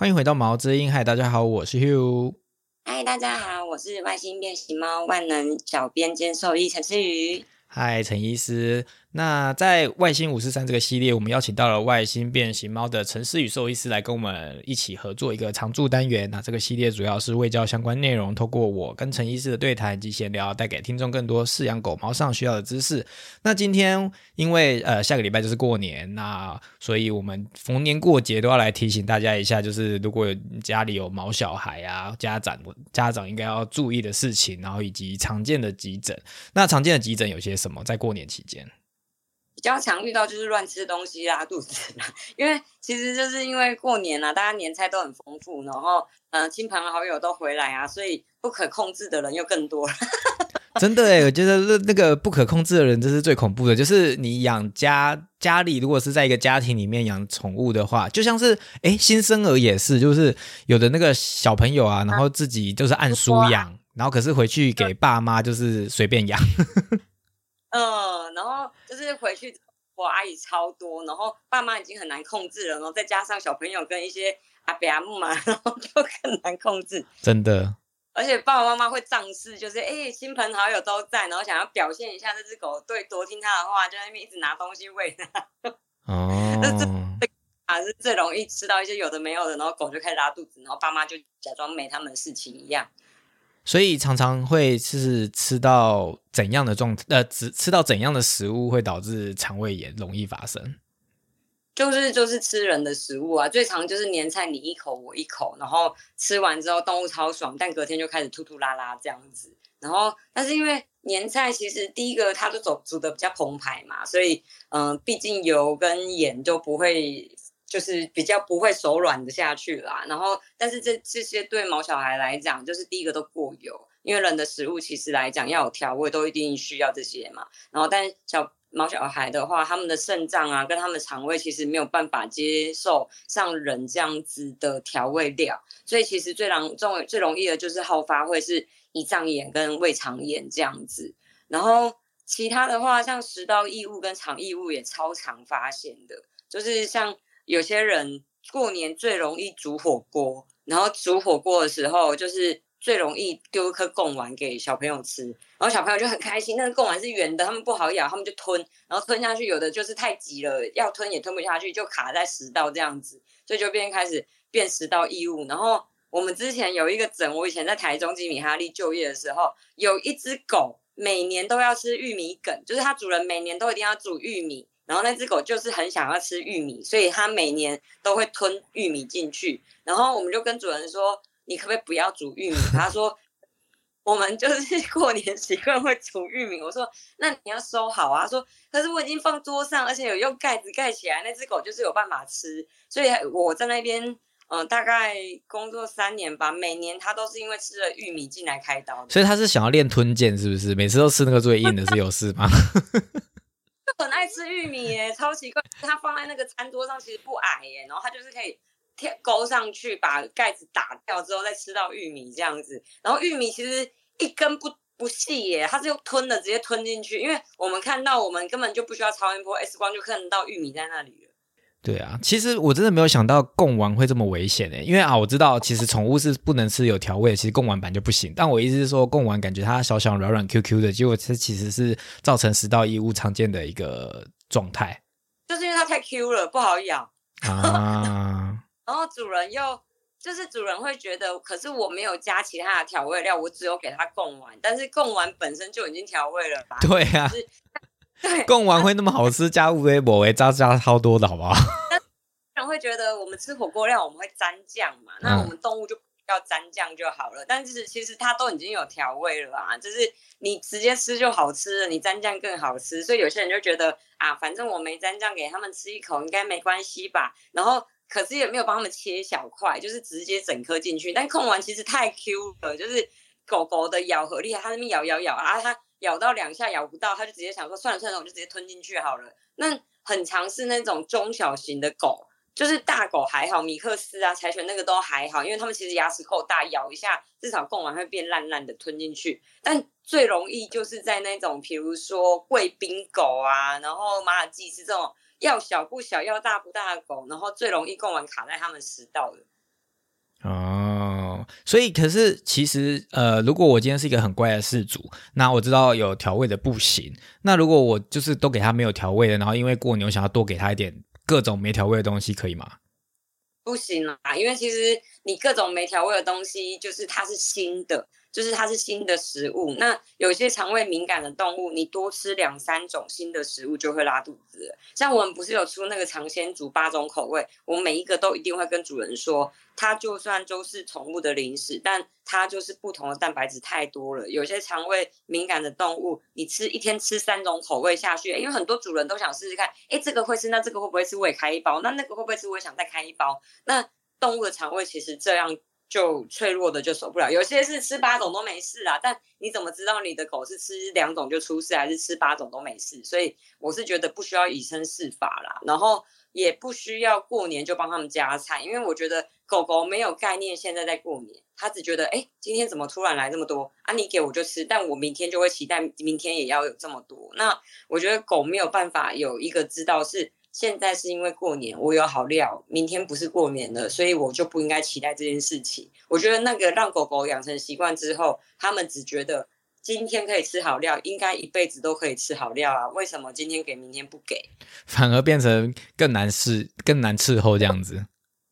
欢迎回到毛之音，嗨，大家好，我是 Hugh。嗨，大家好，我是外星变形猫万能小编兼兽医陈思瑜。嗨，陈医师。那在外星五四三这个系列，我们邀请到了外星变形猫的陈思宇兽医师来跟我们一起合作一个常驻单元。那这个系列主要是为教相关内容，透过我跟陈医师的对谈及闲聊，带给听众更多饲养狗猫上需要的知识。那今天因为呃下个礼拜就是过年，那所以我们逢年过节都要来提醒大家一下，就是如果有家里有毛小孩啊，家长家长应该要注意的事情，然后以及常见的急诊。那常见的急诊有些什么？在过年期间？比较常遇到就是乱吃东西拉肚子啦，因为其实就是因为过年啊，大家年菜都很丰富，然后嗯亲朋好友都回来啊，所以不可控制的人又更多。真的哎，我觉得那那个不可控制的人，这是最恐怖的。就是你养家家里，如果是在一个家庭里面养宠物的话，就像是哎新生儿也是，就是有的那个小朋友啊，然后自己就是按书养，然后可是回去给爸妈就是随便养。嗯，然后就是回去我阿姨超多，然后爸妈已经很难控制了，然后再加上小朋友跟一些阿伯阿姆嘛，然后就更难控制。真的，而且爸爸妈妈会仗势，就是哎，亲朋好友都在，然后想要表现一下这只狗对多听他的话，就在那边一直拿东西喂它。哦，这啊是最容易吃到一些有的没有的，然后狗就开始拉肚子，然后爸妈就假装没他们的事情一样。所以常常会是吃到怎样的状呃，吃吃到怎样的食物会导致肠胃炎容易发生？就是就是吃人的食物啊，最常就是年菜你一口我一口，然后吃完之后动物超爽，但隔天就开始吐吐拉拉这样子。然后但是因为年菜其实第一个它都煮煮的比较澎湃嘛，所以嗯，毕竟油跟盐就不会。就是比较不会手软的下去啦，然后但是这这些对毛小孩来讲，就是第一个都过油，因为人的食物其实来讲要有调味，都一定需要这些嘛。然后但小毛小孩的话，他们的肾脏啊跟他们肠胃其实没有办法接受像人这样子的调味料，所以其实最容最最容易的就是好发会是胰脏炎跟胃肠炎这样子。然后其他的话，像食道异物跟肠异物也超常发现的，就是像。有些人过年最容易煮火锅，然后煮火锅的时候，就是最容易丢一颗贡丸给小朋友吃，然后小朋友就很开心。那个贡丸是圆的，他们不好咬，他们就吞，然后吞下去，有的就是太急了，要吞也吞不下去，就卡在食道这样子，所以就变开始变食道异物。然后我们之前有一个诊，我以前在台中吉米哈利就业的时候，有一只狗每年都要吃玉米梗，就是它主人每年都一定要煮玉米。然后那只狗就是很想要吃玉米，所以它每年都会吞玉米进去。然后我们就跟主人说：“你可不可以不要煮玉米？”他说：“我们就是 过年习惯会煮玉米。”我说：“那你要收好啊。”他说：“可是我已经放桌上，而且有用盖子盖起来，那只狗就是有办法吃。”所以我在那边，嗯，大概工作三年吧，每年它都是因为吃了玉米进来开刀。所以他是想要练吞剑，是不是？每次都吃那个最硬的，是有事吗？很爱吃玉米耶，超奇怪。它放在那个餐桌上其实不矮耶，然后它就是可以贴勾上去，把盖子打掉之后再吃到玉米这样子。然后玉米其实一根不不细耶，它是用吞的，直接吞进去。因为我们看到，我们根本就不需要超音波 X 光就看得到玉米在那里了。对啊，其实我真的没有想到贡丸会这么危险诶，因为啊，我知道其实宠物是不能吃有调味，其实贡丸版就不行。但我意思是说，贡丸感觉它小小软软 Q Q 的，结果它其实是造成食道异物常见的一个状态，就是因为它太 Q 了，不好咬啊。然后主人又就是主人会觉得，可是我没有加其他的调味料，我只有给它贡丸，但是贡丸本身就已经调味了吧？对啊。贡丸会那么好吃，加乌龟果为加加超多的好不好？人会觉得我们吃火锅料我们会沾酱嘛？那我们动物就要沾酱就好了。但是其实它都已经有调味了啊，就是你直接吃就好吃了，你沾酱更好吃。所以有些人就觉得啊，反正我没沾酱，给他们吃一口应该没关系吧。然后可是也没有帮他们切小块，就是直接整颗进去。但控丸其实太 Q 了，就是狗狗的咬合厉害，它那边咬咬咬啊，它。咬到两下咬不到，他就直接想说算了算了，我就直接吞进去好了。那很常是那种中小型的狗，就是大狗还好，米克斯啊、柴犬那个都还好，因为他们其实牙齿够大，咬一下至少供完会变烂烂的吞进去。但最容易就是在那种，比如说贵宾狗啊，然后马尔济斯这种要小不小、要大不大的狗，然后最容易供完卡在他们食道的。哦，所以可是其实呃，如果我今天是一个很乖的事主，那我知道有调味的不行。那如果我就是都给他没有调味的，然后因为过牛想要多给他一点各种没调味的东西，可以吗？不行啦，因为其实你各种没调味的东西，就是它是新的。就是它是新的食物，那有些肠胃敏感的动物，你多吃两三种新的食物就会拉肚子。像我们不是有出那个尝鲜煮八种口味，我每一个都一定会跟主人说，它就算都是宠物的零食，但它就是不同的蛋白质太多了。有些肠胃敏感的动物，你吃一天吃三种口味下去，因为很多主人都想试试看，哎，这个会吃，那这个会不会吃？我也开一包，那那个会不会吃？我也想再开一包。那动物的肠胃其实这样。就脆弱的就受不了，有些是吃八种都没事啊，但你怎么知道你的狗是吃两种就出事，还是吃八种都没事？所以我是觉得不需要以身试法啦，然后也不需要过年就帮他们加菜，因为我觉得狗狗没有概念现在在过年，它只觉得哎今天怎么突然来这么多啊？你给我就吃，但我明天就会期待明天也要有这么多。那我觉得狗没有办法有一个知道是。现在是因为过年，我有好料，明天不是过年了，所以我就不应该期待这件事情。我觉得那个让狗狗养成习惯之后，他们只觉得今天可以吃好料，应该一辈子都可以吃好料啊。为什么今天给，明天不给？反而变成更难伺、更难伺候这样子。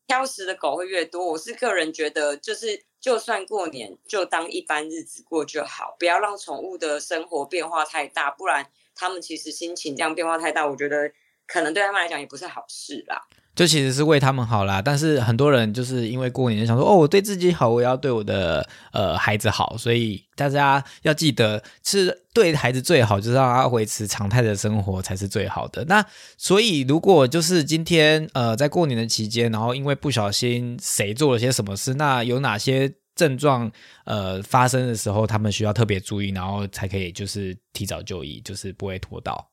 挑食的狗会越多。我是个人觉得，就是就算过年，就当一般日子过就好，不要让宠物的生活变化太大，不然他们其实心情这样变化太大，我觉得。可能对他们来讲也不是好事啦，就其实是为他们好啦。但是很多人就是因为过年想说，哦，我对自己好，我要对我的呃孩子好，所以大家要记得是对孩子最好，就是让他维持常态的生活才是最好的。那所以如果就是今天呃在过年的期间，然后因为不小心谁做了些什么事，那有哪些症状呃发生的时候，他们需要特别注意，然后才可以就是提早就医，就是不会拖到。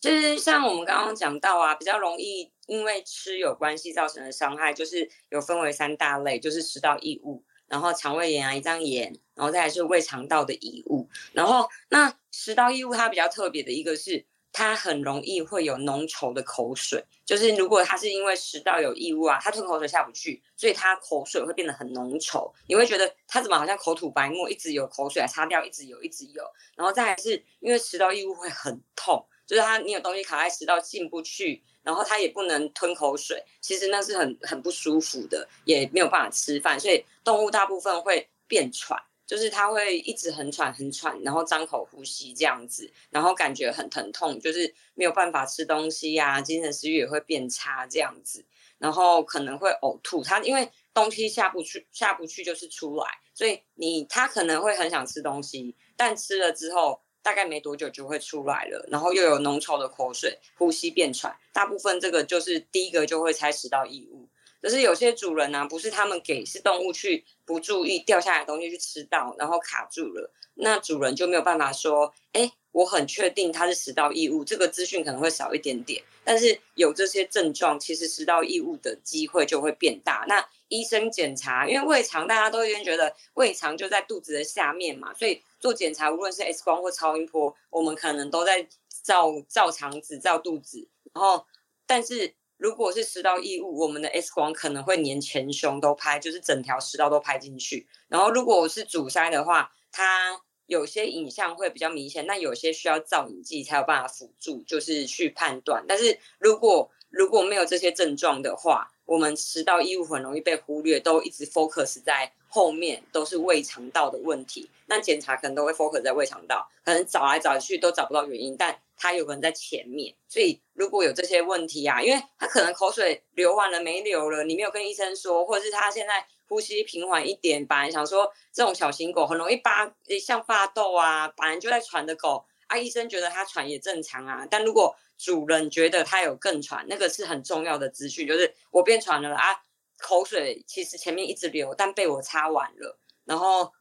就是像我们刚刚讲到啊，比较容易因为吃有关系造成的伤害，就是有分为三大类，就是食道异物，然后肠胃炎啊、胰脏炎，然后再来是胃肠道的异物。然后那食道异物它比较特别的一个是，它很容易会有浓稠的口水，就是如果它是因为食道有异物啊，它吞口水下不去，所以它口水会变得很浓稠，你会觉得它怎么好像口吐白沫，一直有口水来擦掉，一直有，一直有。然后再来是因为食道异物会很痛。就是它，你有东西卡在食道进不去，然后它也不能吞口水，其实那是很很不舒服的，也没有办法吃饭，所以动物大部分会变喘，就是它会一直很喘很喘，然后张口呼吸这样子，然后感觉很疼痛，就是没有办法吃东西呀，精神食欲也会变差这样子，然后可能会呕吐，它因为东西下不去下不去就是出来，所以你它可能会很想吃东西，但吃了之后。大概没多久就会出来了，然后又有浓稠的口水，呼吸变喘，大部分这个就是第一个就会猜食道异物。可是有些主人呢，不是他们给，是动物去不注意掉下来的东西去吃到，然后卡住了，那主人就没有办法说，哎，我很确定它是食道异物，这个资讯可能会少一点点。但是有这些症状，其实食道异物的机会就会变大。那医生检查，因为胃肠大家都已经觉得胃肠就在肚子的下面嘛，所以。做检查，无论是 X 光或超音波，我们可能都在照照肠子、照肚子。然后，但是如果是食道异物，我们的 X 光可能会连前胸都拍，就是整条食道都拍进去。然后，如果我是阻塞的话，它有些影像会比较明显，那有些需要造影剂才有办法辅助，就是去判断。但是如果如果没有这些症状的话，我们食道异物很容易被忽略，都一直 focus 在后面，都是胃肠道的问题。那检查可能都会 focus 在胃肠道，可能找来找去都找不到原因，但它有可能在前面。所以如果有这些问题啊，因为他可能口水流完了没流了，你没有跟医生说，或者是他现在呼吸平缓一点，本来想说这种小型狗很容易发像发痘啊，本来就在喘的狗啊，医生觉得它喘也正常啊，但如果主人觉得它有更喘，那个是很重要的资讯，就是我变喘了啊，口水其实前面一直流，但被我擦完了。然后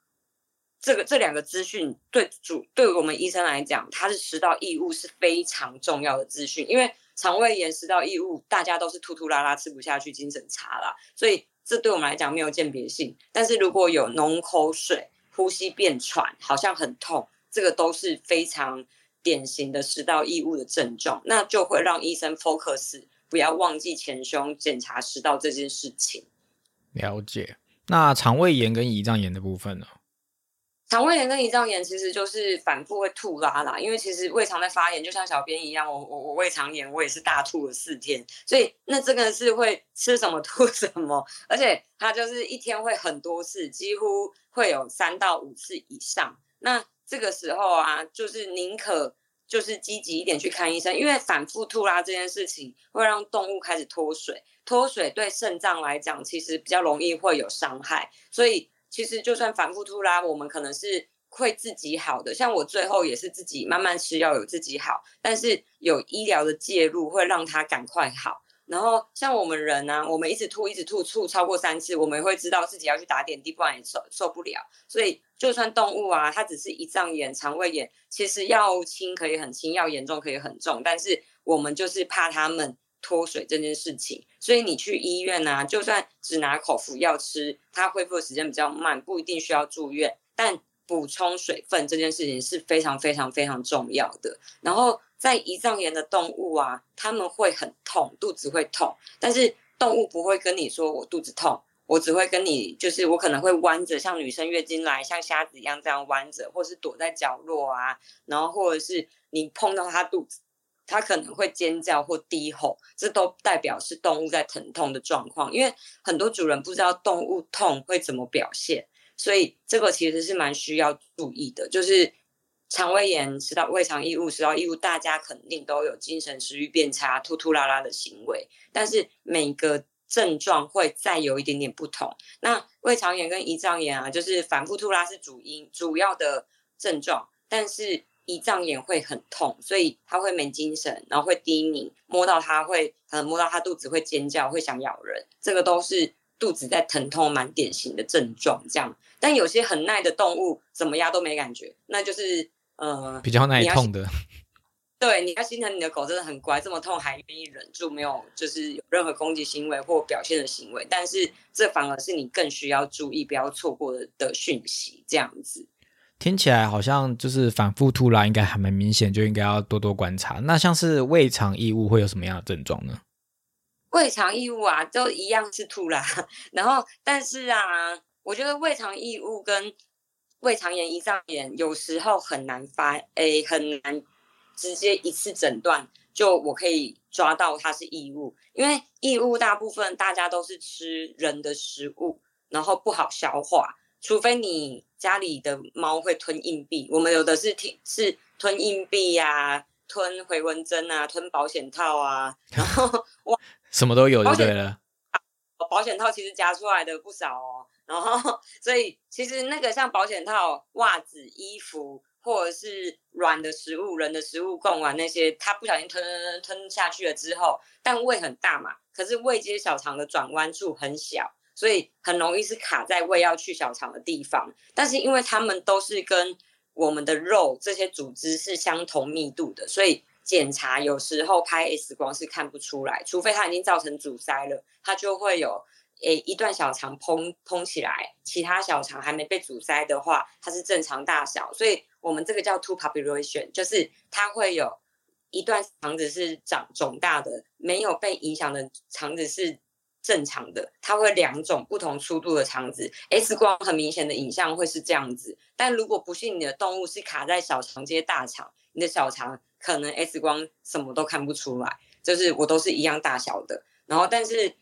这个这两个资讯对主对我们医生来讲，它是食道异物是非常重要的资讯，因为肠胃炎、食道异物，大家都是吐吐拉拉、吃不下去、精神差啦，所以这对我们来讲没有鉴别性。但是如果有浓口水、呼吸变喘、好像很痛，这个都是非常。典型的食道异物的症状，那就会让医生 focus，不要忘记前胸检查食道这件事情。了解。那肠胃炎跟胰脏炎的部分呢？肠胃炎跟胰脏炎其实就是反复会吐拉啦，因为其实胃肠在发炎，就像小编一样，我我我胃肠炎，我也是大吐了四天，所以那这个是会吃什么吐什么，而且它就是一天会很多次，几乎会有三到五次以上。那这个时候啊，就是宁可就是积极一点去看医生，因为反复吐拉这件事情会让动物开始脱水，脱水对肾脏来讲其实比较容易会有伤害，所以。其实就算反复吐拉，我们可能是会自己好的。像我最后也是自己慢慢吃药，有自己好。但是有医疗的介入，会让他赶快好。然后像我们人呢，我们一直吐，一直吐，吐超过三次，我们会知道自己要去打点滴，不然也受受不了。所以就算动物啊，它只是胰脏炎、肠胃炎，其实要轻可以很轻，要严重可以很重。但是我们就是怕他们。脱水这件事情，所以你去医院啊，就算只拿口服药吃，它恢复的时间比较慢，不一定需要住院。但补充水分这件事情是非常非常非常重要的。然后在胰脏炎的动物啊，他们会很痛，肚子会痛，但是动物不会跟你说我肚子痛，我只会跟你就是我可能会弯着，像女生月经来像瞎子一样这样弯着，或是躲在角落啊，然后或者是你碰到它肚子。它可能会尖叫或低吼，这都代表是动物在疼痛的状况。因为很多主人不知道动物痛会怎么表现，所以这个其实是蛮需要注意的。就是肠胃炎、食道胃肠异物、食道异物，大家肯定都有精神食欲变差、吐吐拉拉的行为，但是每个症状会再有一点点不同。那胃肠炎跟胰脏炎啊，就是反复吐拉是主因、主要的症状，但是。胰脏炎会很痛，所以他会没精神，然后会低迷，摸到他会，可能摸到他肚子会尖叫，会想咬人，这个都是肚子在疼痛，蛮典型的症状。这样，但有些很耐的动物，怎么压都没感觉，那就是呃比较耐痛的。对，你要心疼你的狗真的很乖，这么痛还愿意忍住，没有就是有任何攻击行为或表现的行为，但是这反而是你更需要注意，不要错过的的讯息，这样子。听起来好像就是反复吐拉，应该还蛮明显，就应该要多多观察。那像是胃肠异物会有什么样的症状呢？胃肠异物啊，都一样是吐拉，然后但是啊，我觉得胃肠异物跟胃肠炎、胰脏炎有时候很难发，诶，很难直接一次诊断就我可以抓到它是异物，因为异物大部分大家都是吃人的食物，然后不好消化。除非你家里的猫会吞硬币，我们有的是听是吞硬币呀，吞回纹针啊，吞保险套啊，然后 哇，什么都有就对了。保险套其实夹出来的不少哦，然后所以其实那个像保险套、袜子、衣服或者是软的食物、人的食物、供完那些，它不小心吞吞吞下去了之后，但胃很大嘛，可是胃接小肠的转弯处很小。所以很容易是卡在胃要去小肠的地方，但是因为它们都是跟我们的肉这些组织是相同密度的，所以检查有时候拍 X 光是看不出来，除非它已经造成阻塞了，它就会有诶一段小肠膨膨起来，其他小肠还没被阻塞的话，它是正常大小。所以我们这个叫 two population，就是它会有一段肠子是长肿大的，没有被影响的肠子是。正常的，它会两种不同粗度的肠子，X 光很明显的影像会是这样子。但如果不幸你的动物是卡在小肠接大肠，你的小肠可能 X 光什么都看不出来，就是我都是一样大小的。然后，但是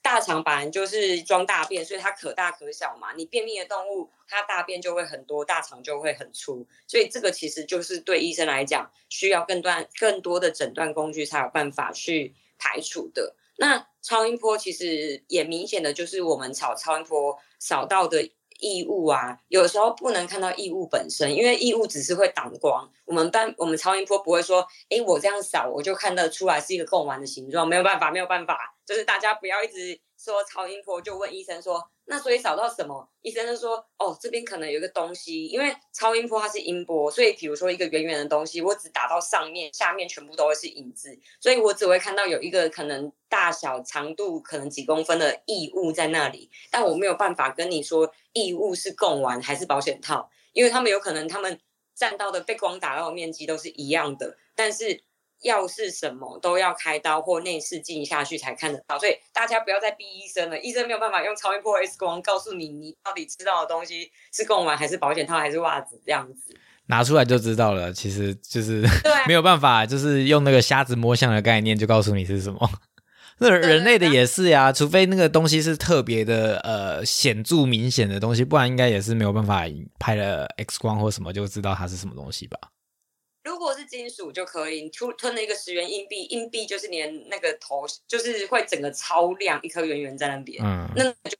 大肠本来就是装大便，所以它可大可小嘛。你便秘的动物，它大便就会很多，大肠就会很粗。所以这个其实就是对医生来讲，需要更断更多的诊断工具才有办法去排除的。那超音波其实也明显的就是我们扫超音波扫到的异物啊，有时候不能看到异物本身，因为异物只是会挡光。我们但我们超音波不会说，哎，我这样扫我就看得出来是一个贡丸的形状，没有办法，没有办法，就是大家不要一直说超音波就问医生说。那所以找到什么？医生就说，哦，这边可能有一个东西，因为超音波它是音波，所以比如说一个圆圆的东西，我只打到上面，下面全部都会是影子，所以我只会看到有一个可能大小、长度可能几公分的异物在那里，但我没有办法跟你说异物是供完还是保险套，因为他们有可能他们占到的被光打到的面积都是一样的，但是。药是什么都要开刀或内视镜下去才看得到，所以大家不要再逼医生了，医生没有办法用超音波 X 光告诉你你到底吃到的东西是贡丸还是保险套还是袜子这样子。拿出来就知道了，其实就是对啊 没有办法，就是用那个瞎子摸象的概念就告诉你是什么。那人类的也是呀，除非那个东西是特别的呃显著明显的东西，不然应该也是没有办法拍了 X 光或什么就知道它是什么东西吧。如果是金属就可以，你吞吞了一个十元硬币，硬币就是连那个头就是会整个超亮，一颗圆圆在那边，嗯，那就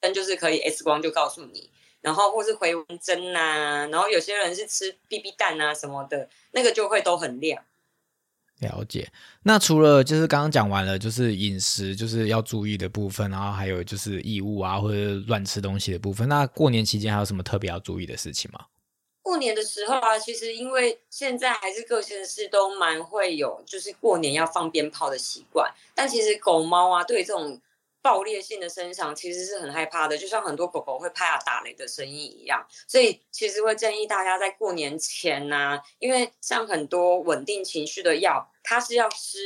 灯就是可以 X 光就告诉你，然后或是回纹针呐，然后有些人是吃 BB 蛋啊什么的，那个就会都很亮。了解。那除了就是刚刚讲完了，就是饮食就是要注意的部分，然后还有就是异物啊或者乱吃东西的部分。那过年期间还有什么特别要注意的事情吗？过年的时候啊，其实因为现在还是各县市都蛮会有，就是过年要放鞭炮的习惯。但其实狗猫啊，对这种爆裂性的声响其实是很害怕的，就像很多狗狗会怕打雷的声音一样。所以其实会建议大家在过年前呐、因为像很多稳定情绪的药，它是要吃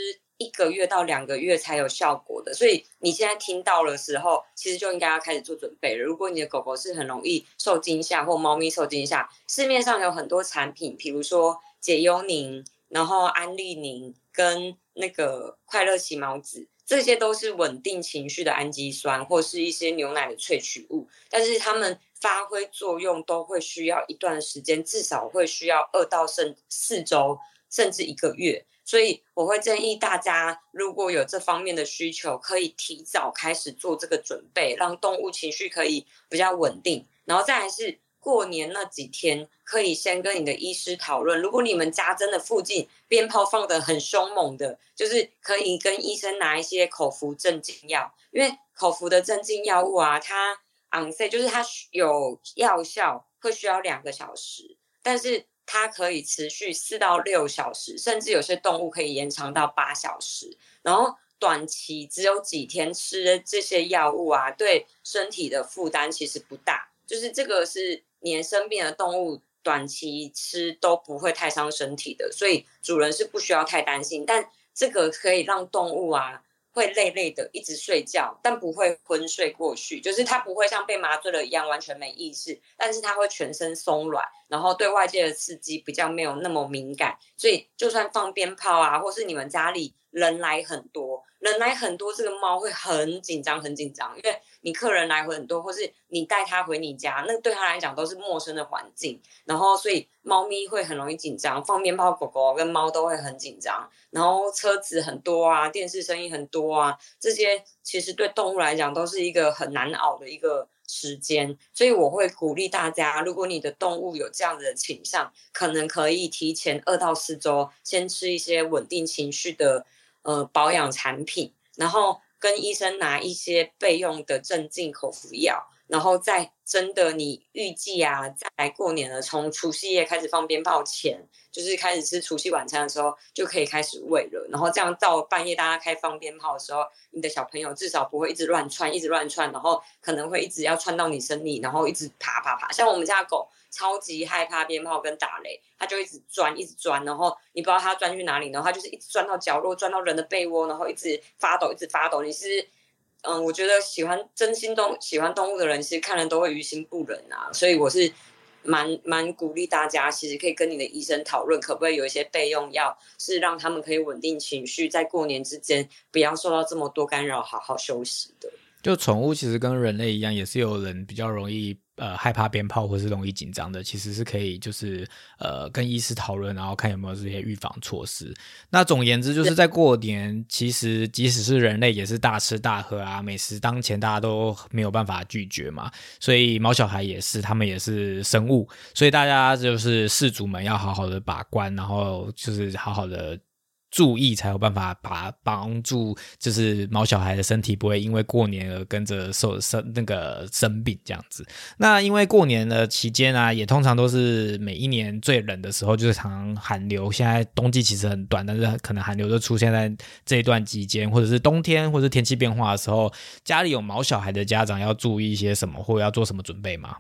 一个月到两个月才有效果的。所以你现在听到的时候，其实就应该要开始做准备了。如果你的狗狗是很容易受惊吓，或猫咪受惊吓，市面上有很多产品，比如说解忧宁，然后安利宁跟那个快乐起毛子，这些都是稳定情绪的氨基酸，或是一些牛奶的萃取物，但是它们发挥作用都会需要一段时间，至少会需要二到甚四周，甚至一个月。所以我会建议大家，如果有这方面的需求，可以提早开始做这个准备，让动物情绪可以比较稳定。然后再来是过年那几天，可以先跟你的医师讨论。如果你们家真的附近鞭炮放得很凶猛的，就是可以跟医生拿一些口服镇静药，因为口服的镇静药物啊，它 on say 就是它有药效，会需要两个小时，但是它可以持续四到六小时，甚至有些动物可以延长到八小时。然后短期只有几天吃这些药物啊，对身体的负担其实不大。就是这个是连生病的动物短期吃都不会太伤身体的，所以主人是不需要太担心。但这个可以让动物啊会累累的一直睡觉，但不会昏睡过去，就是他不会像被麻醉了一样完全没意识，但是他会全身松软，然后对外界的刺激比较没有那么敏感，所以就算放鞭炮啊，或是你们家里人来很多，人来很多，这个猫会很紧张，很紧张，因为你客人来回很多，或是你带它回你家，那对它来讲都是陌生的环境，然后所以猫咪会很容易紧张，放鞭炮，狗狗跟猫都会很紧张，然后车子很多啊，电视声音很多啊，这些其实对动物来讲都是一个很难熬的一个时间，所以我会鼓励大家，如果你的动物有这样子的倾向，可能可以提前二到四周先吃一些稳定情绪的呃保养产品，然后跟医生拿一些备用的镇静口服药，然后在真的你预计啊，在过年了，从除夕夜开始放鞭炮前，就是开始吃除夕晚餐的时候，就可以开始喂了。然后这样到半夜大家开放鞭炮的时候，你的小朋友至少不会一直乱窜，一直乱窜，然后可能会一直要窜到你身里，然后一直爬爬爬。像我们家的狗超级害怕鞭炮跟打雷，它就一直钻，一直钻，然后你不知道它钻去哪里，然后它就是一直钻到角落，钻到人的被窝，然后一直发抖，一直发抖。你是嗯，我觉得喜欢真心动喜欢动物的人，其实看了都会于心不忍啊。所以我是蛮蛮鼓励大家，其实可以跟你的医生讨论，可不可以有一些备用药，是让他们可以稳定情绪，在过年之间不要受到这么多干扰，好好休息的。就宠物其实跟人类一样，也是有人比较容易呃害怕鞭炮或是容易紧张的，其实是可以就是呃跟医师讨论，然后看有没有这些预防措施。那总而言之，就是在过年，其实即使是人类也是大吃大喝啊，美食当前，大家都没有办法拒绝嘛。所以毛小孩也是，他们也是生物，所以大家就是事主们要好好的把关，然后就是好好的。注意才有办法把帮助，就是毛小孩的身体不会因为过年而跟着受生那个生病这样子。那因为过年的期间啊，也通常都是每一年最冷的时候，就是常寒流。现在冬季其实很短，但是可能寒流就出现在这一段期间，或者是冬天或者天气变化的时候，家里有毛小孩的家长要注意一些什么，或者要做什么准备吗？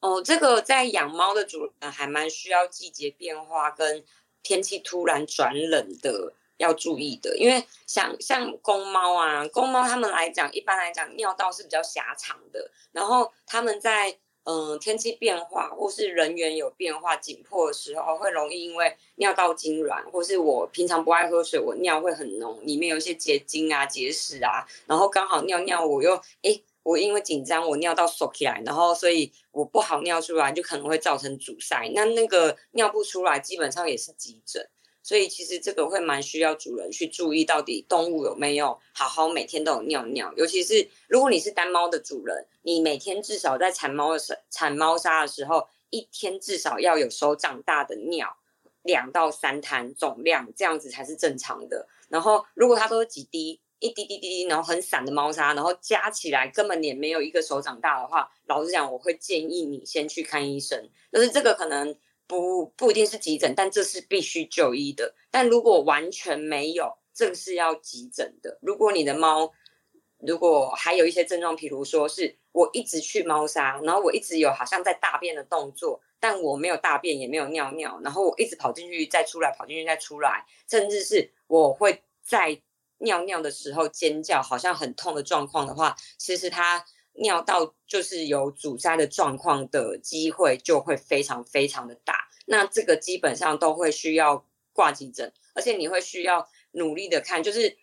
哦，这个在养猫的主人还蛮需要季节变化跟。天气突然转冷的要注意的，因为像像公猫啊，公猫它们来讲，一般来讲尿道是比较狭长的，然后它们在嗯天气变化或是人员有变化紧迫的时候，会容易因为尿道痉挛，或是我平常不爱喝水，我尿会很浓，里面有一些结晶啊、结石啊，然后刚好尿尿我又哎。我因为紧张，我尿道缩起来，然后所以我不好尿出来，就可能会造成阻塞。那那个尿不出来，基本上也是急诊。所以其实这个会蛮需要主人去注意，到底动物有没有好好每天都有尿尿。尤其是如果你是单猫的主人，你每天至少在产猫的时产猫砂的时候，一天至少要有手掌大的尿，两到三滩总量，这样子才是正常的。然后如果它都是几滴。一滴滴滴滴，然后很散的猫砂，然后加起来根本也没有一个手掌大的话，老实讲，我会建议你先去看医生。就是这个可能不不一定是急诊，但这是必须就医的。但如果完全没有，这个是要急诊的。如果你的猫如果还有一些症状，比如说是我一直去猫砂，然后我一直有好像在大便的动作，但我没有大便也没有尿尿，然后我一直跑进去再出来，跑进去再出来，甚至是我会在。尿尿的时候尖叫，好像很痛的状况的话，其实它尿道就是有阻塞的状况的机会就会非常非常的大。那这个基本上都会需要挂急诊，而且你会需要努力的看，就是，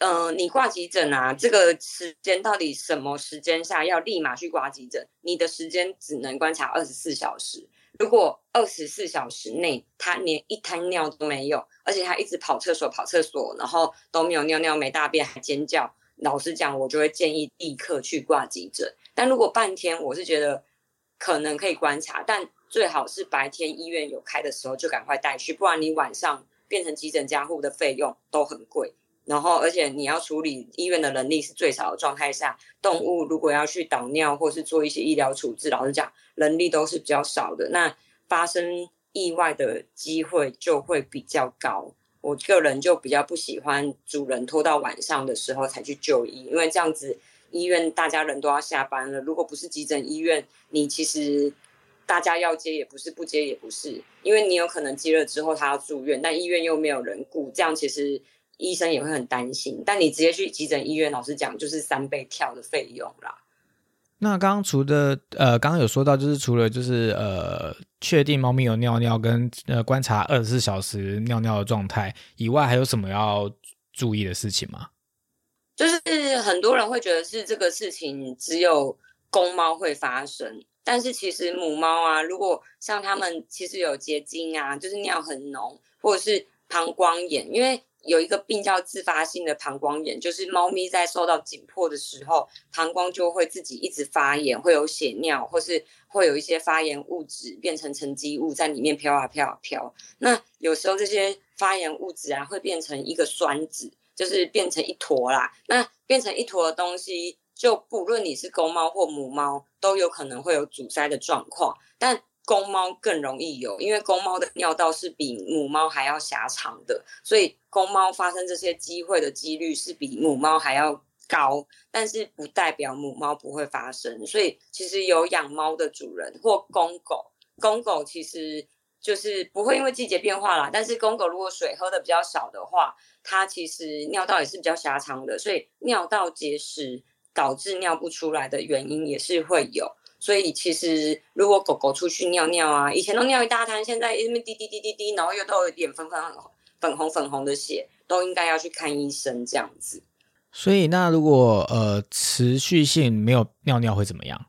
嗯，你挂急诊啊，这个时间到底什么时间下要立马去挂急诊？你的时间只能观察二十四小时。如果二十四小时内他连一滩尿都没有，而且他一直跑厕所跑厕所，然后都没有尿尿没大便还尖叫，老实讲，我就会建议立刻去挂急诊。但如果半天，我是觉得可能可以观察，但最好是白天医院有开的时候就赶快带去，不然你晚上变成急诊加护的费用都很贵。然后，而且你要处理医院的能力是最少的状态下，动物如果要去导尿或是做一些医疗处置，老实讲，能力都是比较少的，那发生意外的机会就会比较高。我个人就比较不喜欢主人拖到晚上的时候才去就医，因为这样子医院大家人都要下班了，如果不是急诊医院，你其实大家要接也不是，不接也不是，因为你有可能接了之后他要住院，但医院又没有人顾，这样其实。医生也会很担心，但你直接去急诊医院，老实讲就是三倍跳的费用啦。那刚刚除的呃，刚刚有说到，就是除了就是呃，确定猫咪有尿尿跟呃观察二十四小时尿尿的状态以外，还有什么要注意的事情吗？就是很多人会觉得是这个事情只有公猫会发生，但是其实母猫啊，如果像它们其实有结晶啊，就是尿很浓，或者是膀胱炎，因为有一个病叫自发性的膀胱炎，就是猫咪在受到紧迫的时候，膀胱就会自己一直发炎，会有血尿，或是会有一些发炎物质变成沉积物在里面飘啊飘啊飘。那有时候这些发炎物质啊，会变成一个栓子，就是变成一坨啦。那变成一坨的东西，就不论你是公猫或母猫，都有可能会有阻塞的状况，但。公猫更容易有，因为公猫的尿道是比母猫还要狭长的，所以公猫发生这些机会的几率是比母猫还要高。但是不代表母猫不会发生，所以其实有养猫的主人或公狗，公狗其实就是不会因为季节变化啦。但是公狗如果水喝的比较少的话，它其实尿道也是比较狭长的，所以尿道结石导致尿不出来的原因也是会有。所以其实，如果狗狗出去尿尿啊，以前都尿一大滩，现在因为滴滴滴滴滴，然后又都有点粉粉粉红粉红的血，都应该要去看医生这样子。所以，那如果呃持续性没有尿尿会怎么样？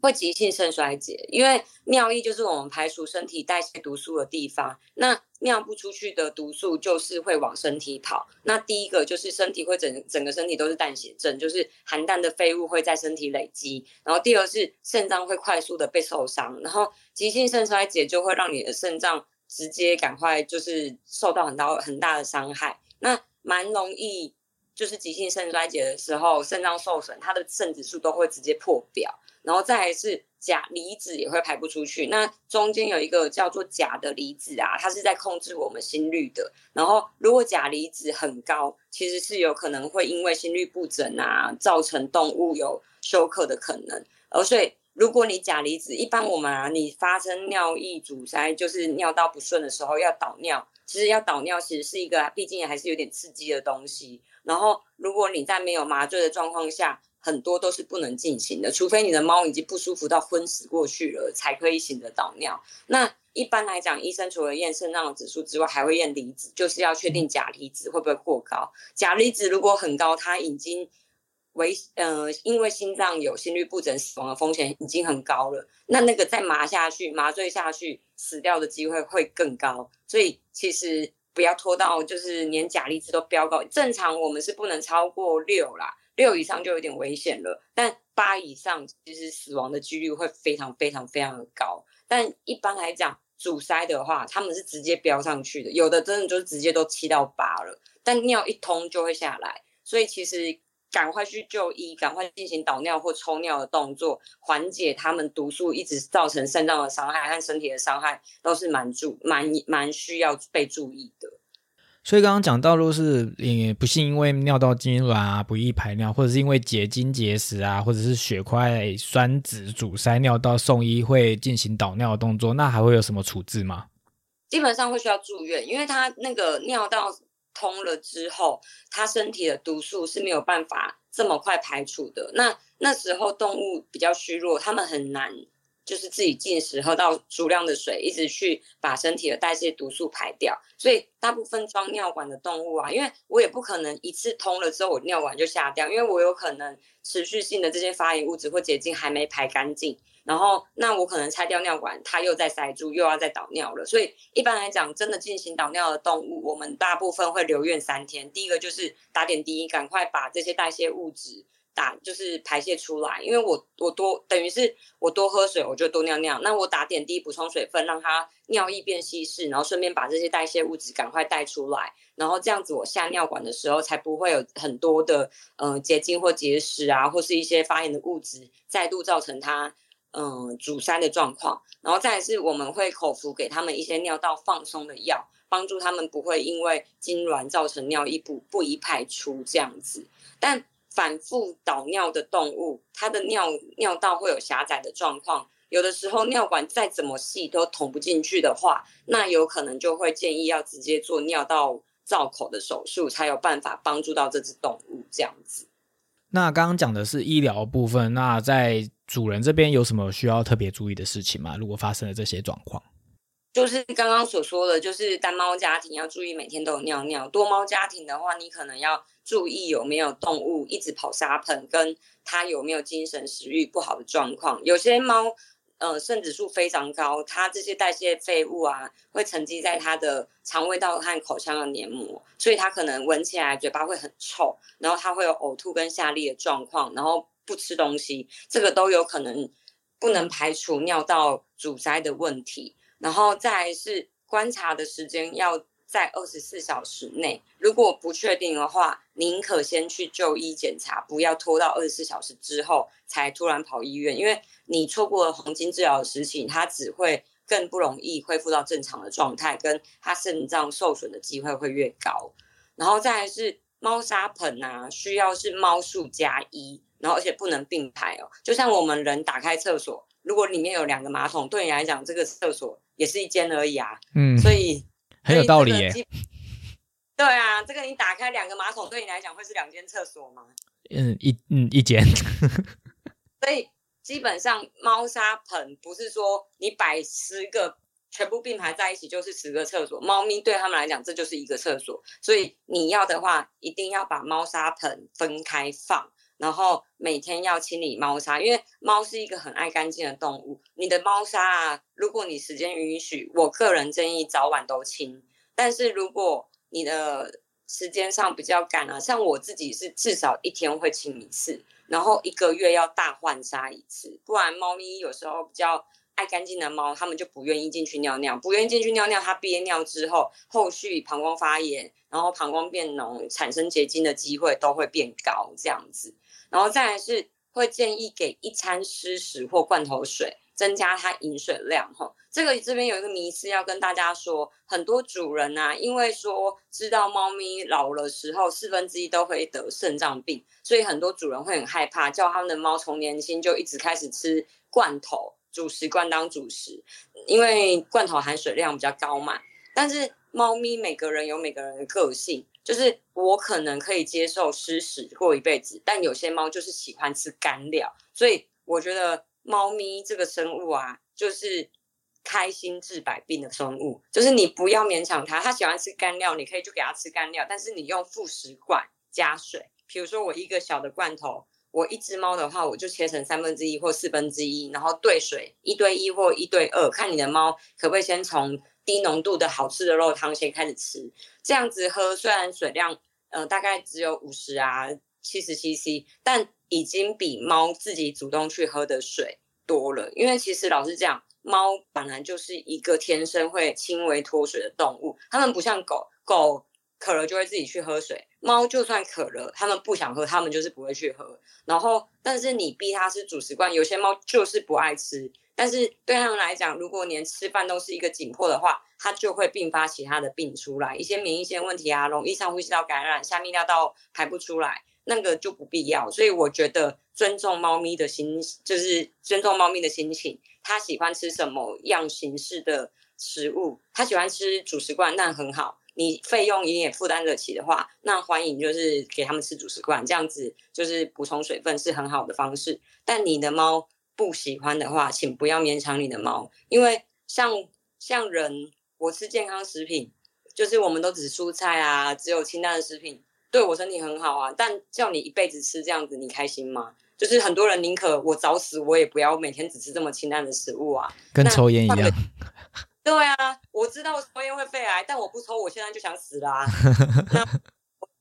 会急性肾衰竭，因为尿液就是我们排除身体代谢毒素的地方。那尿不出去的毒素就是会往身体跑。那第一个就是身体会整整个身体都是淡血症，就是含氮的废物会在身体累积。然后第二是肾脏会快速的被受伤，然后急性肾衰竭就会让你的肾脏直接赶快就是受到很大很大的伤害。那蛮容易就是急性肾衰竭的时候，肾脏受损，它的肾指数都会直接破表。然后再是钾离子也会排不出去，那中间有一个叫做钾的离子啊，它是在控制我们心率的。然后如果钾离子很高，其实是有可能会因为心率不整啊，造成动物有休克的可能。而所以如果你钾离子，一般我们啊，你发生尿意阻塞，就是尿道不顺的时候要导尿，其实要导尿其实是一个，毕竟还是有点刺激的东西。然后如果你在没有麻醉的状况下，很多都是不能进行的，除非你的猫已经不舒服到昏死过去了，才可以醒着导尿。那一般来讲，医生除了验肾脏指数之外，还会验离子，就是要确定钾离子会不会过高。钾离子如果很高，它已经为呃，因为心脏有心律不整死亡的风险已经很高了。那那个再麻下去，麻醉下去，死掉的机会会更高。所以其实不要拖到就是连钾离子都飙高，正常我们是不能超过六啦。六以上就有点危险了，但八以上其实死亡的几率会非常非常非常的高。但一般来讲，阻塞的话，他们是直接飙上去的，有的真的就直接都七到八了，但尿一通就会下来。所以其实赶快去就医，赶快进行导尿或抽尿的动作，缓解他们毒素一直造成肾脏的伤害和身体的伤害，都是蛮注蛮蛮需要被注意的。所以刚刚讲到，如果是也不幸因为尿道痉挛啊不易排尿，或者是因为结晶结石啊，或者是血块栓子阻塞尿道，送医会进行导尿的动作，那还会有什么处置吗？基本上会需要住院，因为他那个尿道通了之后，他身体的毒素是没有办法这么快排除的。那那时候动物比较虚弱，他们很难。就是自己进食，喝到足量的水，一直去把身体的代谢毒素排掉。所以大部分装尿管的动物啊，因为我也不可能一次通了之后我尿管就下掉，因为我有可能持续性的这些发炎物质或结晶还没排干净，然后那我可能拆掉尿管，它又在塞住，又要再导尿了。所以一般来讲，真的进行导尿的动物，我们大部分会留院三天。第一个就是打点滴，赶快把这些代谢物质。打就是排泄出来，因为我我多等于是我多喝水，我就多尿尿。那我打点滴补充水分，让它尿液变稀释，然后顺便把这些代谢物质赶快带出来，然后这样子我下尿管的时候才不会有很多的嗯结晶或结石啊，或是一些发炎的物质再度造成它嗯阻塞的状况。然后再是我们会口服给他们一些尿道放松的药，帮助他们不会因为痉挛造成尿液不不宜排出这样子，但。反复导尿的动物，它的尿尿道会有狭窄的状况，有的时候尿管再怎么细都捅不进去的话，那有可能就会建议要直接做尿道造口的手术，才有办法帮助到这只动物这样子。那刚刚讲的是医疗部分，那在主人这边有什么需要特别注意的事情吗？如果发生了这些状况？就是刚刚所说的，就是单猫家庭要注意每天都有尿尿；多猫家庭的话，你可能要注意有没有动物一直跑沙盆，跟它有没有精神食欲不好的状况。有些猫，呃，肾指数非常高，它这些代谢废物啊，会沉积在它的肠胃道和口腔的黏膜，所以它可能闻起来嘴巴会很臭，然后它会有呕吐跟下痢的状况，然后不吃东西，这个都有可能不能排除尿道阻塞的问题。然后再是观察的时间要在二十四小时内，如果不确定的话，宁可先去就医检查，不要拖到二十四小时之后才突然跑医院，因为你错过了黄金治疗的时期，它只会更不容易恢复到正常的状态，跟它肾脏受损的机会会越高。然后再是猫砂盆啊，需要是猫数加一，然后而且不能并排哦，就像我们人打开厕所，如果里面有两个马桶，对你来讲这个厕所。也是一间而已啊，嗯，所以很有道理耶。对啊，这个你打开两个马桶，对你来讲会是两间厕所吗？嗯，一嗯一间。所以基本上猫砂盆不是说你摆十个全部并排在一起就是十个厕所，猫咪对他们来讲这就是一个厕所，所以你要的话一定要把猫砂盆分开放。然后每天要清理猫砂，因为猫是一个很爱干净的动物。你的猫砂啊，如果你时间允许，我个人建议早晚都清。但是如果你的时间上比较赶啊，像我自己是至少一天会清一次，然后一个月要大换砂一次，不然猫咪有时候比较爱干净的猫，它们就不愿意进去尿尿，不愿意进去尿尿，它憋尿之后，后续膀胱发炎，然后膀胱变脓，产生结晶的机会都会变高，这样子。然后再来是会建议给一餐湿食或罐头水，增加它饮水量哈。这个这边有一个迷思要跟大家说，很多主人呐，因为说知道猫咪老了时候四分之一都会得肾脏病，所以很多主人会很害怕，叫他们的猫从年轻就一直开始吃罐头主食罐当主食，因为罐头含水量比较高嘛。但是猫咪每个人有每个人的个性。就是我可能可以接受吃屎过一辈子，但有些猫就是喜欢吃干料，所以我觉得猫咪这个生物啊，就是开心治百病的生物。就是你不要勉强它，它喜欢吃干料，你可以就给它吃干料，但是你用副食罐加水。比如说我一个小的罐头，我一只猫的话，我就切成三分之一或四分之一，然后兑水一对一或一对二，看你的猫可不可以先从。低浓度的好吃的肉汤先开始吃，这样子喝虽然水量呃大概只有五十啊七十 CC，但已经比猫自己主动去喝的水多了。因为其实老实讲，猫本来就是一个天生会轻微脱水的动物，它们不像狗狗渴了就会自己去喝水，猫就算渴了，它们不想喝，它们就是不会去喝。然后但是你逼它吃主食罐，有些猫就是不爱吃。但是对他们来讲，如果连吃饭都是一个紧迫的话，它就会并发其他的病出来，一些免疫性问题啊，容易上呼吸道感染，下泌尿道排不出来，那个就不必要。所以我觉得尊重猫咪的心，就是尊重猫咪的心情。它喜欢吃什么样形式的食物？它喜欢吃主食罐，那很好。你费用你也负担得起的话，那欢迎就是给他们吃主食罐，这样子就是补充水分是很好的方式。但你的猫。不喜欢的话，请不要勉强你的猫，因为像像人，我吃健康食品，就是我们都只蔬菜啊，只有清淡的食品，对我身体很好啊。但叫你一辈子吃这样子，你开心吗？就是很多人宁可我早死，我也不要每天只吃这么清淡的食物啊。跟抽烟一样。对啊，我知道抽烟会肺癌，但我不抽，我现在就想死啦。那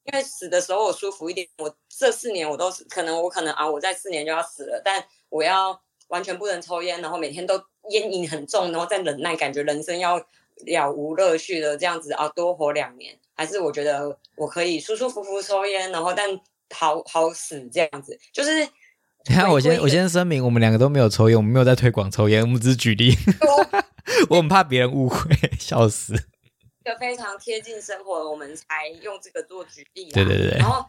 因为死的时候我舒服一点，我这四年我都是可能我可能啊，我在四年就要死了，但我要。完全不能抽烟，然后每天都烟瘾很重，然后再忍耐，感觉人生要了无乐趣的这样子啊，多活两年，还是我觉得我可以舒舒服服抽烟，然后但好好死这样子，就是。你看，我先我先声明，我们两个都没有抽烟，我们没有在推广抽烟，我们只是举例。我很怕别人误会，笑死。一个非常贴近生活，我们才用这个做举例。对对对。然后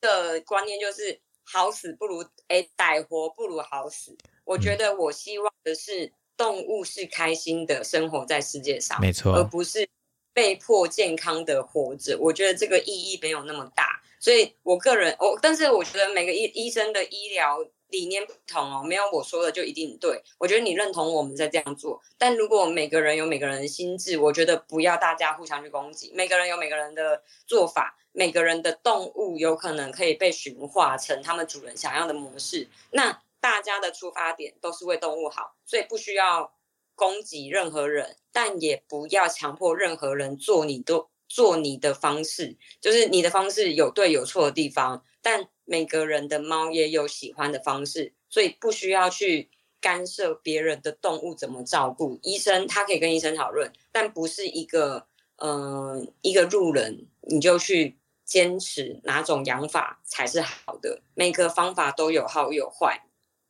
的观念就是。好死不如哎，歹活不如好死。我觉得我希望的是动物是开心的生活在世界上，没错，而不是被迫健康的活着。我觉得这个意义没有那么大。所以我个人，我但是我觉得每个医医生的医疗理念不同哦，没有我说的就一定对。我觉得你认同我们在这样做，但如果每个人有每个人的心智，我觉得不要大家互相去攻击。每个人有每个人的做法。每个人的动物有可能可以被驯化成他们主人想要的模式，那大家的出发点都是为动物好，所以不需要攻击任何人，但也不要强迫任何人做你都做你的方式，就是你的方式有对有错的地方，但每个人的猫也有喜欢的方式，所以不需要去干涉别人的动物怎么照顾。医生他可以跟医生讨论，但不是一个嗯一个路人你就去。坚持哪种养法才是好的？每个方法都有好有坏，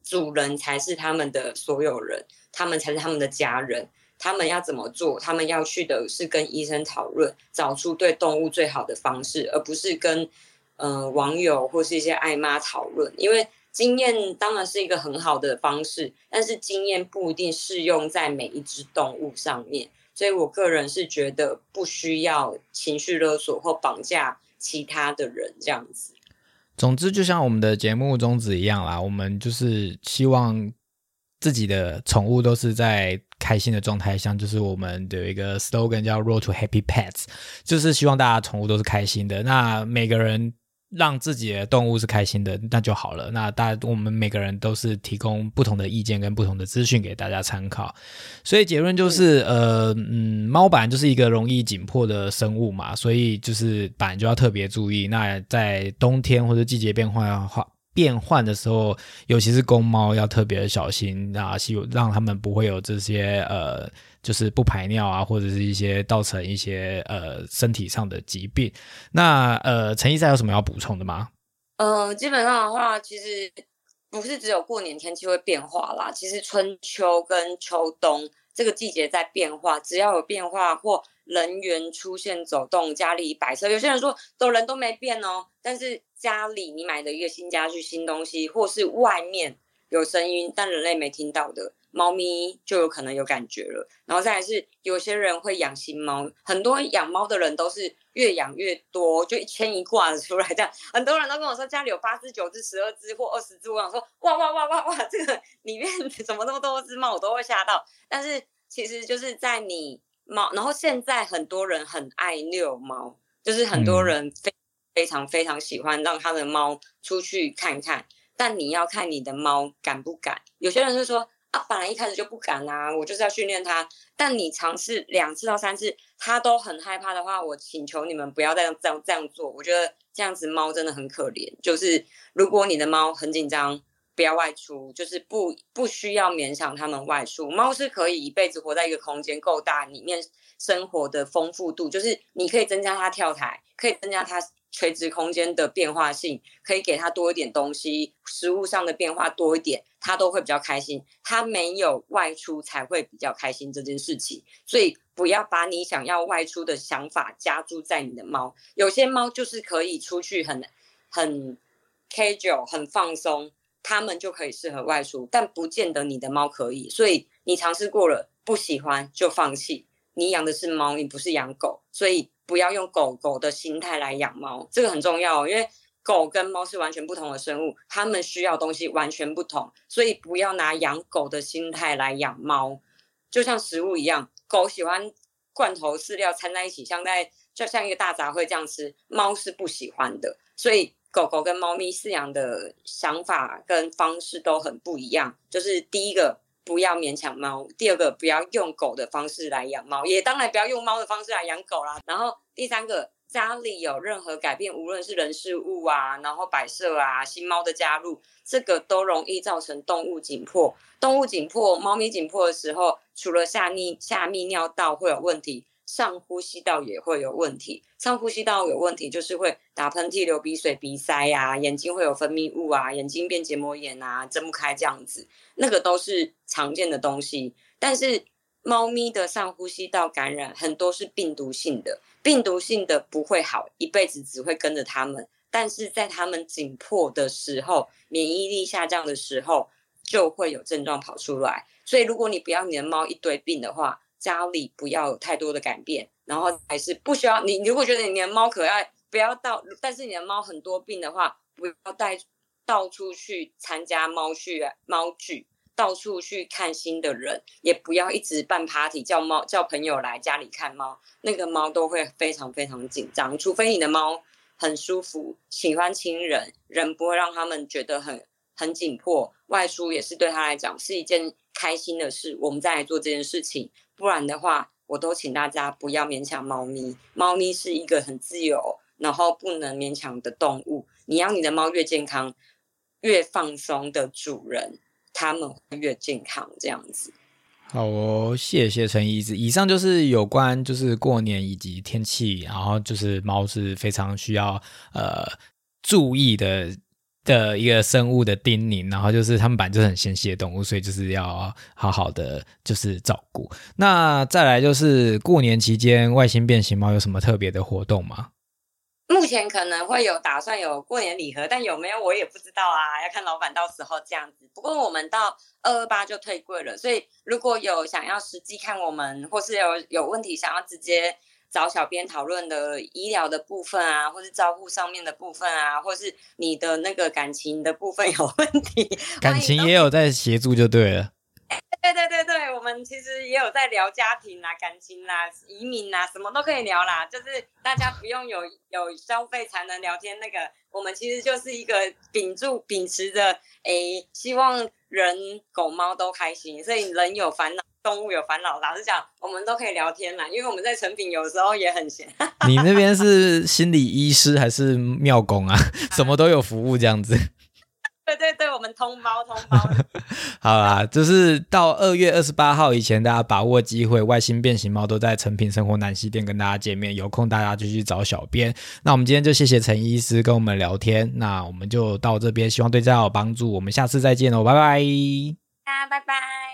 主人才是他们的所有人，他们才是他们的家人。他们要怎么做？他们要去的是跟医生讨论，找出对动物最好的方式，而不是跟嗯网友或是一些爱妈讨论。因为经验当然是一个很好的方式，但是经验不一定适用在每一只动物上面。所以我个人是觉得不需要情绪勒索或绑架。其他的人这样子，总之就像我们的节目宗旨一样啦，我们就是希望自己的宠物都是在开心的状态像，就是我们有一个 slogan 叫 “Road to Happy Pets”，就是希望大家宠物都是开心的。那每个人。让自己的动物是开心的，那就好了。那大家我们每个人都是提供不同的意见跟不同的资讯给大家参考，所以结论就是，呃，嗯，猫本来就是一个容易紧迫的生物嘛，所以就是本来就要特别注意。那在冬天或者季节变化。变换的时候，尤其是公猫要特别小心啊，希让他们不会有这些呃，就是不排尿啊，或者是一些造成一些呃身体上的疾病。那呃，陈医生有什么要补充的吗？呃，基本上的话，其实不是只有过年天气会变化啦，其实春秋跟秋冬这个季节在变化，只要有变化或人员出现走动，家里摆设，有些人说都人都没变哦，但是家里你买的一个新家具、新东西，或是外面有声音，但人类没听到的。猫咪就有可能有感觉了，然后再来是有些人会养新猫，很多养猫的人都是越养越多，就一牵一挂的出来这样。很多人都跟我说家里有八只、九只、十二只或二十只，我想说哇哇哇哇哇，这个里面怎么那么多只猫，我都会吓到。但是其实就是在你猫，然后现在很多人很爱遛猫，就是很多人非非常非常喜欢让他的猫出去看看，但你要看你的猫敢不敢。有些人就说。啊，本来一开始就不敢啊，我就是要训练它。但你尝试两次到三次，它都很害怕的话，我请求你们不要再这样这样做。我觉得这样子猫真的很可怜。就是如果你的猫很紧张，不要外出，就是不不需要勉强它们外出。猫是可以一辈子活在一个空间够大里面，生活的丰富度，就是你可以增加它跳台，可以增加它。垂直空间的变化性可以给他多一点东西，食物上的变化多一点，他都会比较开心。他没有外出才会比较开心这件事情，所以不要把你想要外出的想法加注在你的猫。有些猫就是可以出去很很 casual 很放松，它们就可以适合外出，但不见得你的猫可以。所以你尝试过了不喜欢就放弃。你养的是猫，你不是养狗，所以。不要用狗狗的心态来养猫，这个很重要，因为狗跟猫是完全不同的生物，它们需要东西完全不同，所以不要拿养狗的心态来养猫，就像食物一样，狗喜欢罐头饲料掺在一起，像在就像一个大杂烩这样吃，猫是不喜欢的，所以狗狗跟猫咪饲养的想法跟方式都很不一样，就是第一个。不要勉强猫。第二个，不要用狗的方式来养猫，也当然不要用猫的方式来养狗啦。然后第三个，家里有任何改变，无论是人事物啊，然后摆设啊，新猫的加入，这个都容易造成动物紧迫。动物紧迫，猫咪紧迫的时候，除了下泌下泌尿道会有问题。上呼吸道也会有问题，上呼吸道有问题就是会打喷嚏、流鼻水、鼻塞呀，眼睛会有分泌物啊，眼睛变结膜炎啊，睁不开这样子，那个都是常见的东西。但是猫咪的上呼吸道感染很多是病毒性的，病毒性的不会好，一辈子只会跟着它们。但是在它们紧迫的时候，免疫力下降的时候，就会有症状跑出来。所以如果你不要你的猫一堆病的话，家里不要有太多的改变，然后还是不需要你。如果觉得你的猫可爱，不要到；但是你的猫很多病的话，不要带到处去参加猫去猫聚，到处去看新的人，也不要一直办 party 叫猫叫朋友来家里看猫，那个猫都会非常非常紧张。除非你的猫很舒服，喜欢亲人，人不会让他们觉得很很紧迫。外出也是对他来讲是一件开心的事，我们再来做这件事情。不然的话，我都请大家不要勉强猫咪。猫咪是一个很自由，然后不能勉强的动物。你要你的猫越健康、越放松的主人，它们会越健康。这样子。好哦，谢谢陈医师。以上就是有关就是过年以及天气，然后就是猫是非常需要呃注意的。的一个生物的叮咛，然后就是他们本来就是很纤细的动物，所以就是要好好的就是照顾。那再来就是过年期间，外星变形猫有什么特别的活动吗？目前可能会有打算有过年礼盒，但有没有我也不知道啊，要看老板到时候这样子。不过我们到二二八就退柜了，所以如果有想要实际看我们，或是有有问题想要直接。找小编讨论的医疗的部分啊，或是照顾上面的部分啊，或是你的那个感情的部分有问题，感情也有在协助就对了。对对对对，我们其实也有在聊家庭啦、感情啦、移民啦，什么都可以聊啦。就是大家不用有 有消费才能聊天，那个我们其实就是一个秉住秉持着，诶，希望人狗猫都开心，所以人有烦恼。动物有烦恼，老实讲，我们都可以聊天啦。因为我们在成品有时候也很闲。你那边是心理医师还是庙工啊？什么都有服务这样子。对对对，我们通包通包。好啦，就是到二月二十八号以前，大家把握机会，外星变形猫都在成品生活南西店跟大家见面。有空大家就去找小编。那我们今天就谢谢陈医师跟我们聊天。那我们就到这边，希望对大家有帮助。我们下次再见喽，拜拜。啊，拜拜。